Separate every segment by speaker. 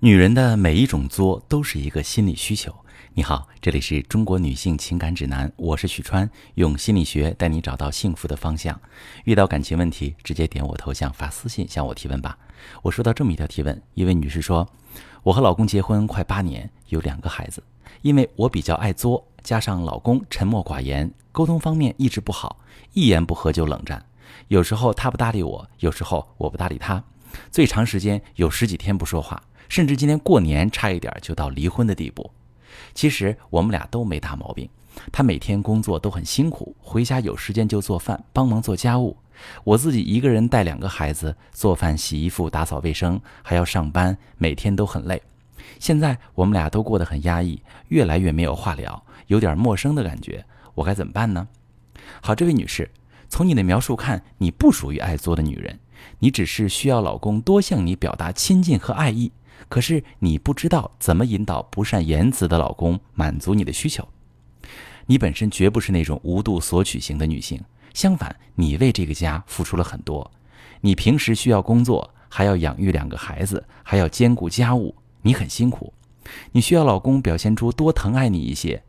Speaker 1: 女人的每一种作都是一个心理需求。你好，这里是中国女性情感指南，我是许川，用心理学带你找到幸福的方向。遇到感情问题，直接点我头像发私信向我提问吧。我收到这么一条提问，一位女士说：“我和老公结婚快八年，有两个孩子，因为我比较爱作，加上老公沉默寡言，沟通方面一直不好，一言不合就冷战。有时候他不搭理我，有时候我不搭理他，最长时间有十几天不说话。”甚至今年过年差一点就到离婚的地步。其实我们俩都没大毛病。他每天工作都很辛苦，回家有时间就做饭，帮忙做家务。我自己一个人带两个孩子，做饭、洗衣服、打扫卫生，还要上班，每天都很累。现在我们俩都过得很压抑，越来越没有话聊，有点陌生的感觉。我该怎么办呢？好，这位女士，从你的描述看，你不属于爱作的女人，你只是需要老公多向你表达亲近和爱意。可是你不知道怎么引导不善言辞的老公满足你的需求。你本身绝不是那种无度索取型的女性，相反，你为这个家付出了很多。你平时需要工作，还要养育两个孩子，还要兼顾家务，你很辛苦。你需要老公表现出多疼爱你一些。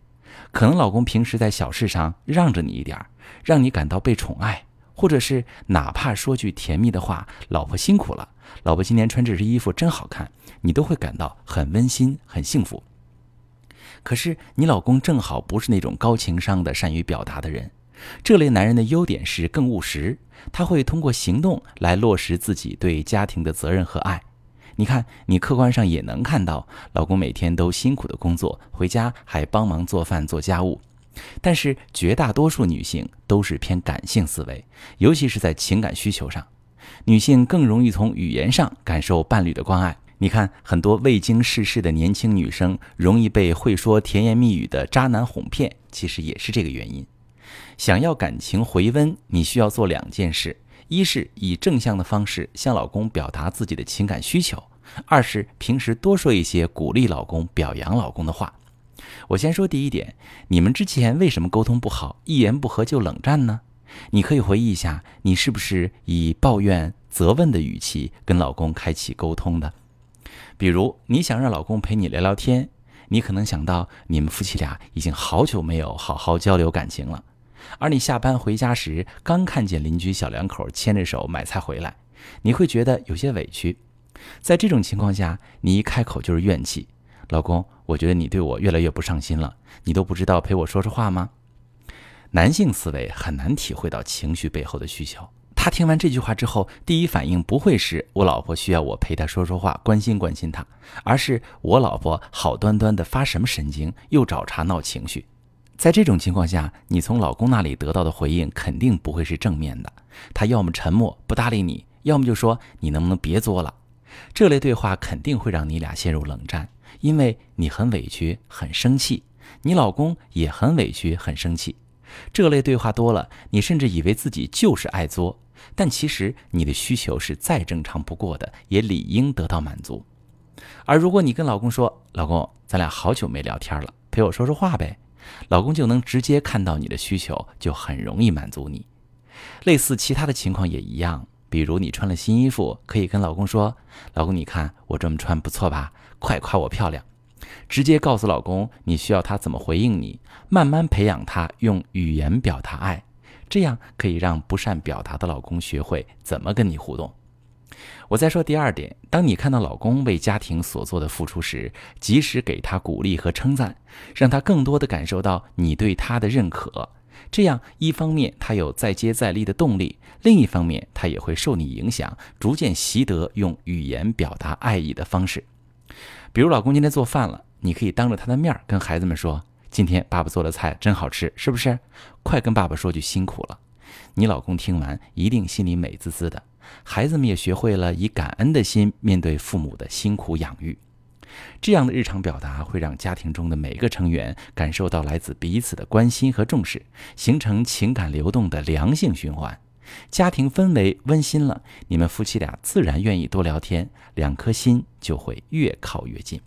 Speaker 1: 可能老公平时在小事上让着你一点，让你感到被宠爱。或者是哪怕说句甜蜜的话，老婆辛苦了，老婆今天穿这身衣服真好看，你都会感到很温馨、很幸福。可是你老公正好不是那种高情商的、善于表达的人。这类男人的优点是更务实，他会通过行动来落实自己对家庭的责任和爱。你看，你客观上也能看到，老公每天都辛苦的工作，回家还帮忙做饭、做家务。但是绝大多数女性都是偏感性思维，尤其是在情感需求上，女性更容易从语言上感受伴侣的关爱。你看，很多未经世事的年轻女生容易被会说甜言蜜语的渣男哄骗，其实也是这个原因。想要感情回温，你需要做两件事：一是以正向的方式向老公表达自己的情感需求；二是平时多说一些鼓励老公、表扬老公的话。我先说第一点，你们之前为什么沟通不好，一言不合就冷战呢？你可以回忆一下，你是不是以抱怨、责问的语气跟老公开启沟通的？比如你想让老公陪你聊聊天，你可能想到你们夫妻俩已经好久没有好好交流感情了，而你下班回家时刚看见邻居小两口牵着手买菜回来，你会觉得有些委屈。在这种情况下，你一开口就是怨气。老公，我觉得你对我越来越不上心了，你都不知道陪我说说话吗？男性思维很难体会到情绪背后的需求。他听完这句话之后，第一反应不会是我老婆需要我陪她说说话，关心关心她，而是我老婆好端端的发什么神经，又找茬闹情绪。在这种情况下，你从老公那里得到的回应肯定不会是正面的，他要么沉默不搭理你，要么就说你能不能别作了。这类对话肯定会让你俩陷入冷战。因为你很委屈、很生气，你老公也很委屈、很生气，这类对话多了，你甚至以为自己就是爱作，但其实你的需求是再正常不过的，也理应得到满足。而如果你跟老公说：“老公，咱俩好久没聊天了，陪我说说话呗。”老公就能直接看到你的需求，就很容易满足你。类似其他的情况也一样。比如你穿了新衣服，可以跟老公说：“老公，你看我这么穿不错吧？快夸我漂亮！”直接告诉老公你需要他怎么回应你，慢慢培养他用语言表达爱，这样可以让不善表达的老公学会怎么跟你互动。我再说第二点，当你看到老公为家庭所做的付出时，及时给他鼓励和称赞，让他更多的感受到你对他的认可。这样，一方面他有再接再厉的动力，另一方面他也会受你影响，逐渐习得用语言表达爱意的方式。比如，老公今天做饭了，你可以当着他的面跟孩子们说：“今天爸爸做的菜真好吃，是不是？快跟爸爸说句辛苦了。”你老公听完一定心里美滋滋的，孩子们也学会了以感恩的心面对父母的辛苦养育。这样的日常表达会让家庭中的每个成员感受到来自彼此的关心和重视，形成情感流动的良性循环。家庭氛围温馨了，你们夫妻俩自然愿意多聊天，两颗心就会越靠越近。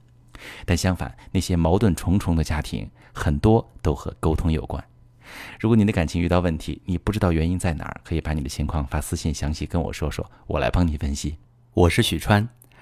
Speaker 1: 但相反，那些矛盾重重的家庭，很多都和沟通有关。如果你的感情遇到问题，你不知道原因在哪儿，可以把你的情况发私信详细跟我说说，我来帮你分析。我是许川。